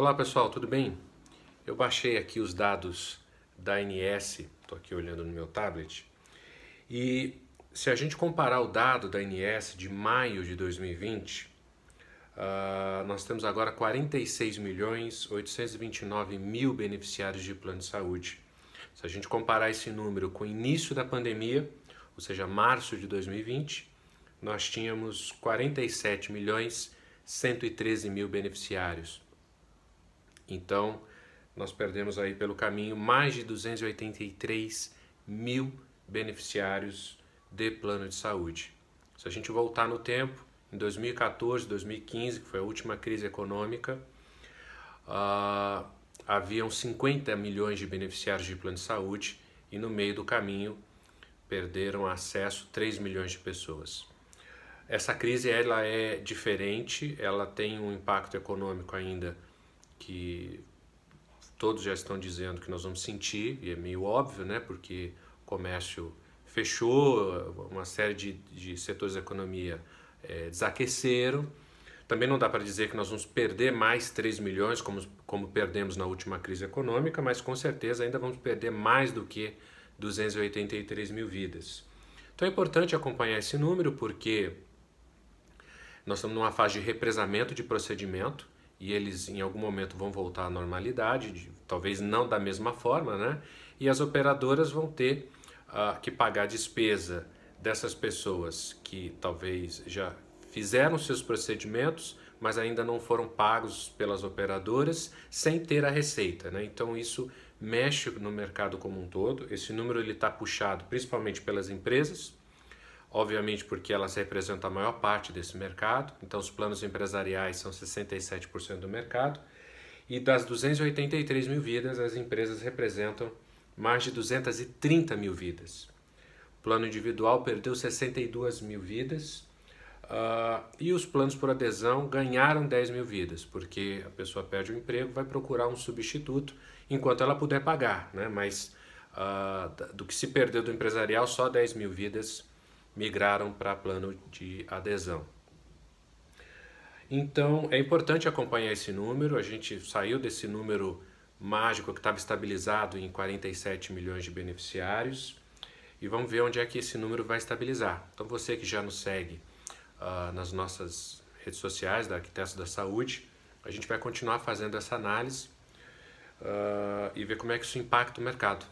Olá pessoal, tudo bem? Eu baixei aqui os dados da ANS, estou aqui olhando no meu tablet, e se a gente comparar o dado da ANS de maio de 2020, uh, ah, nós temos agora 46 milhões 829 mil beneficiários de plano de saúde. Se a gente comparar esse número com o início da pandemia, ou seja, março de 2020, nós tínhamos 47 milhões 113 mil beneficiários. Então, nós perdemos aí pelo caminho mais de 283 mil beneficiários de plano de saúde. Se a gente voltar no tempo, em 2014, 2015, que foi a última crise econômica, uh, haviam 50 milhões de beneficiários de plano de saúde e no meio do caminho perderam acesso 3 milhões de pessoas. Essa crise ela é diferente, ela tem um impacto econômico ainda que todos já estão dizendo que nós vamos sentir, e é meio óbvio, né? Porque o comércio fechou, uma série de, de setores da economia é, desaqueceram. Também não dá para dizer que nós vamos perder mais 3 milhões, como, como perdemos na última crise econômica, mas com certeza ainda vamos perder mais do que 283 mil vidas. Então é importante acompanhar esse número porque nós estamos numa fase de represamento de procedimento e eles em algum momento vão voltar à normalidade, de, talvez não da mesma forma, né? E as operadoras vão ter uh, que pagar a despesa dessas pessoas que talvez já fizeram seus procedimentos, mas ainda não foram pagos pelas operadoras sem ter a receita, né? Então isso mexe no mercado como um todo. Esse número ele está puxado principalmente pelas empresas, obviamente porque elas representam a maior parte desse mercado, então os planos empresariais são 67% do mercado, e das 283 mil vidas, as empresas representam mais de 230 mil vidas. O plano individual perdeu 62 mil vidas, uh, e os planos por adesão ganharam 10 mil vidas, porque a pessoa perde o emprego, vai procurar um substituto enquanto ela puder pagar, né? mas uh, do que se perdeu do empresarial, só 10 mil vidas migraram para plano de adesão. Então é importante acompanhar esse número. A gente saiu desse número mágico que estava estabilizado em 47 milhões de beneficiários e vamos ver onde é que esse número vai estabilizar. Então você que já nos segue uh, nas nossas redes sociais da Arquitetos da Saúde, a gente vai continuar fazendo essa análise uh, e ver como é que isso impacta o mercado.